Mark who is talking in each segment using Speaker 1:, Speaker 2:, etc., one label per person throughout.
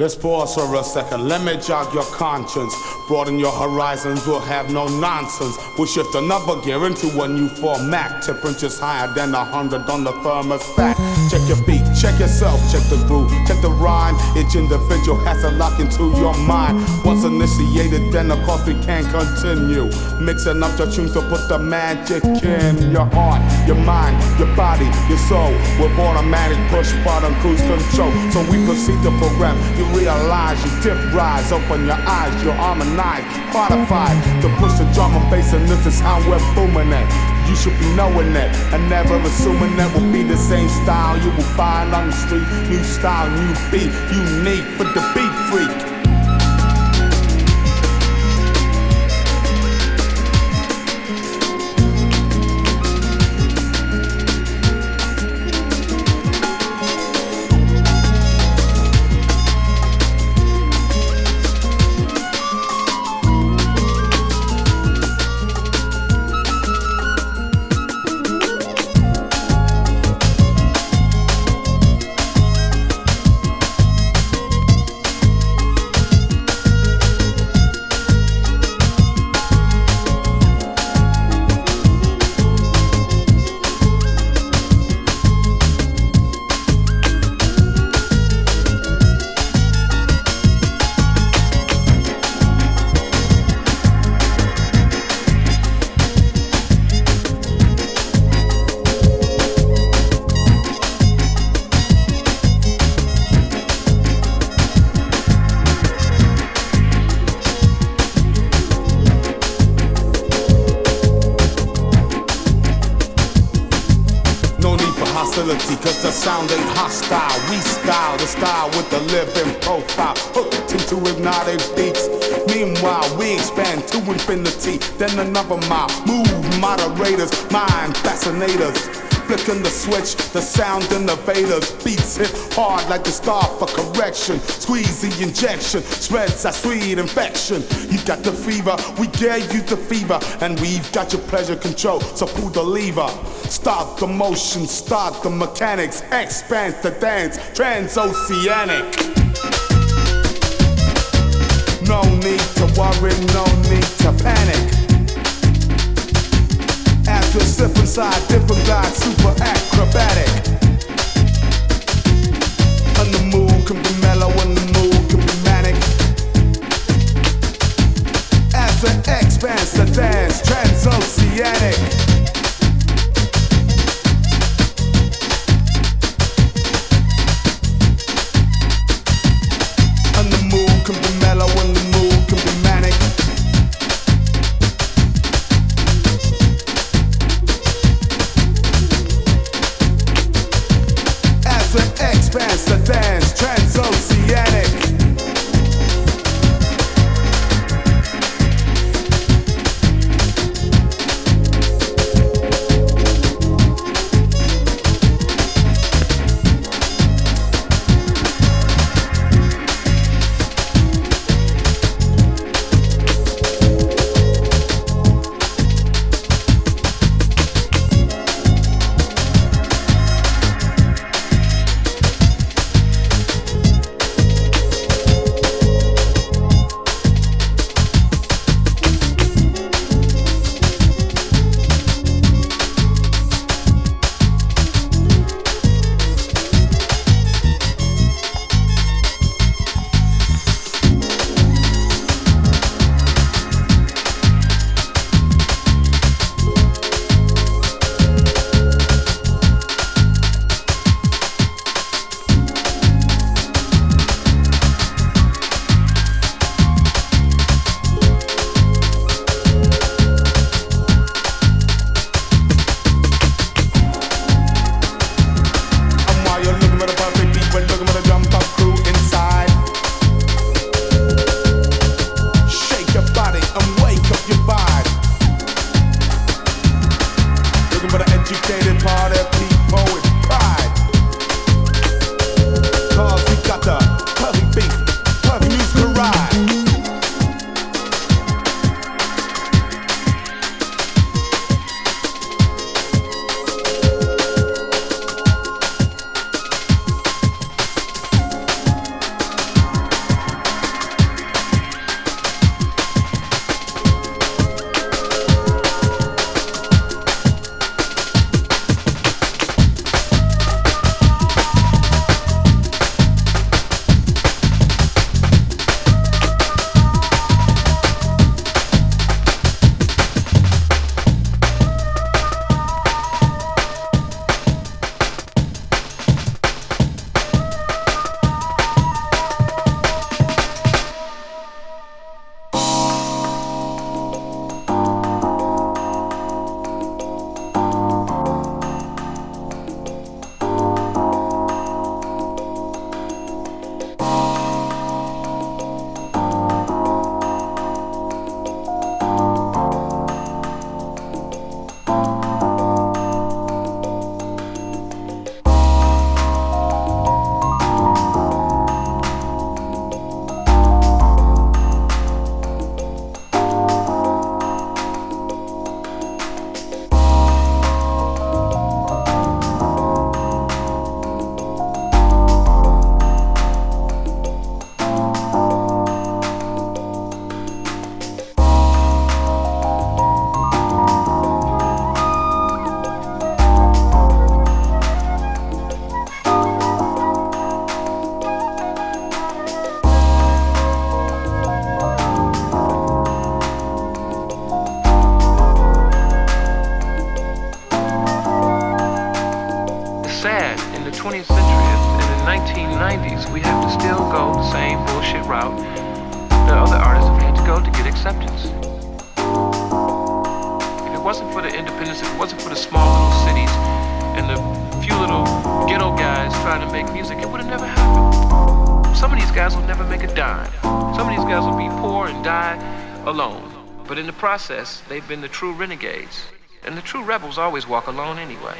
Speaker 1: Let's pause for a second. Let me jog your conscience. Broaden your horizons. We'll have no nonsense. We'll shift another gear into a new format. Temperatures higher than a hundred on the thermostat. Check your feet, check yourself, check the groove, check the rhyme. Each individual has to lock into your mind. Once initiated, then course we can continue. Mixing up your tunes to put the magic in your heart, your mind, your body, your soul. With automatic push button cruise control. So we proceed to program. You realize you dip rise, open your eyes, you harmonize, qualified to push the drum and bass, and this is how we're booming it. You should be knowing that and never assuming that will be the same style you will find on the street. New style, new beat, unique for the beat freak. Cause the sound ain't hostile. We style the style with the living profile. Hooked into hypnotic beats. Meanwhile, we expand to infinity, then another mile. Move moderators, mind fascinators flicking the switch, the sound innovators. Beats hit hard like the star for correction. Squeeze the injection, spreads a sweet infection. You got the fever, we gave you the fever, and we've got your pleasure control. So pull the lever, start the motion, start the mechanics, expand the dance, transoceanic. No need to worry, no need to panic. We slip inside, dip and glide, super acrobatic. And the mood can be mellow and the mood can be manic. As we expand the dance, transoceanic.
Speaker 2: process, they've been the true renegades. And the true rebels always walk alone anyway.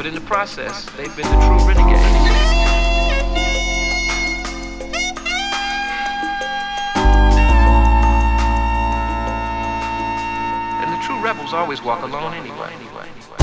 Speaker 2: But in the process, they've been the true renegades. rebels always walk alone anyway.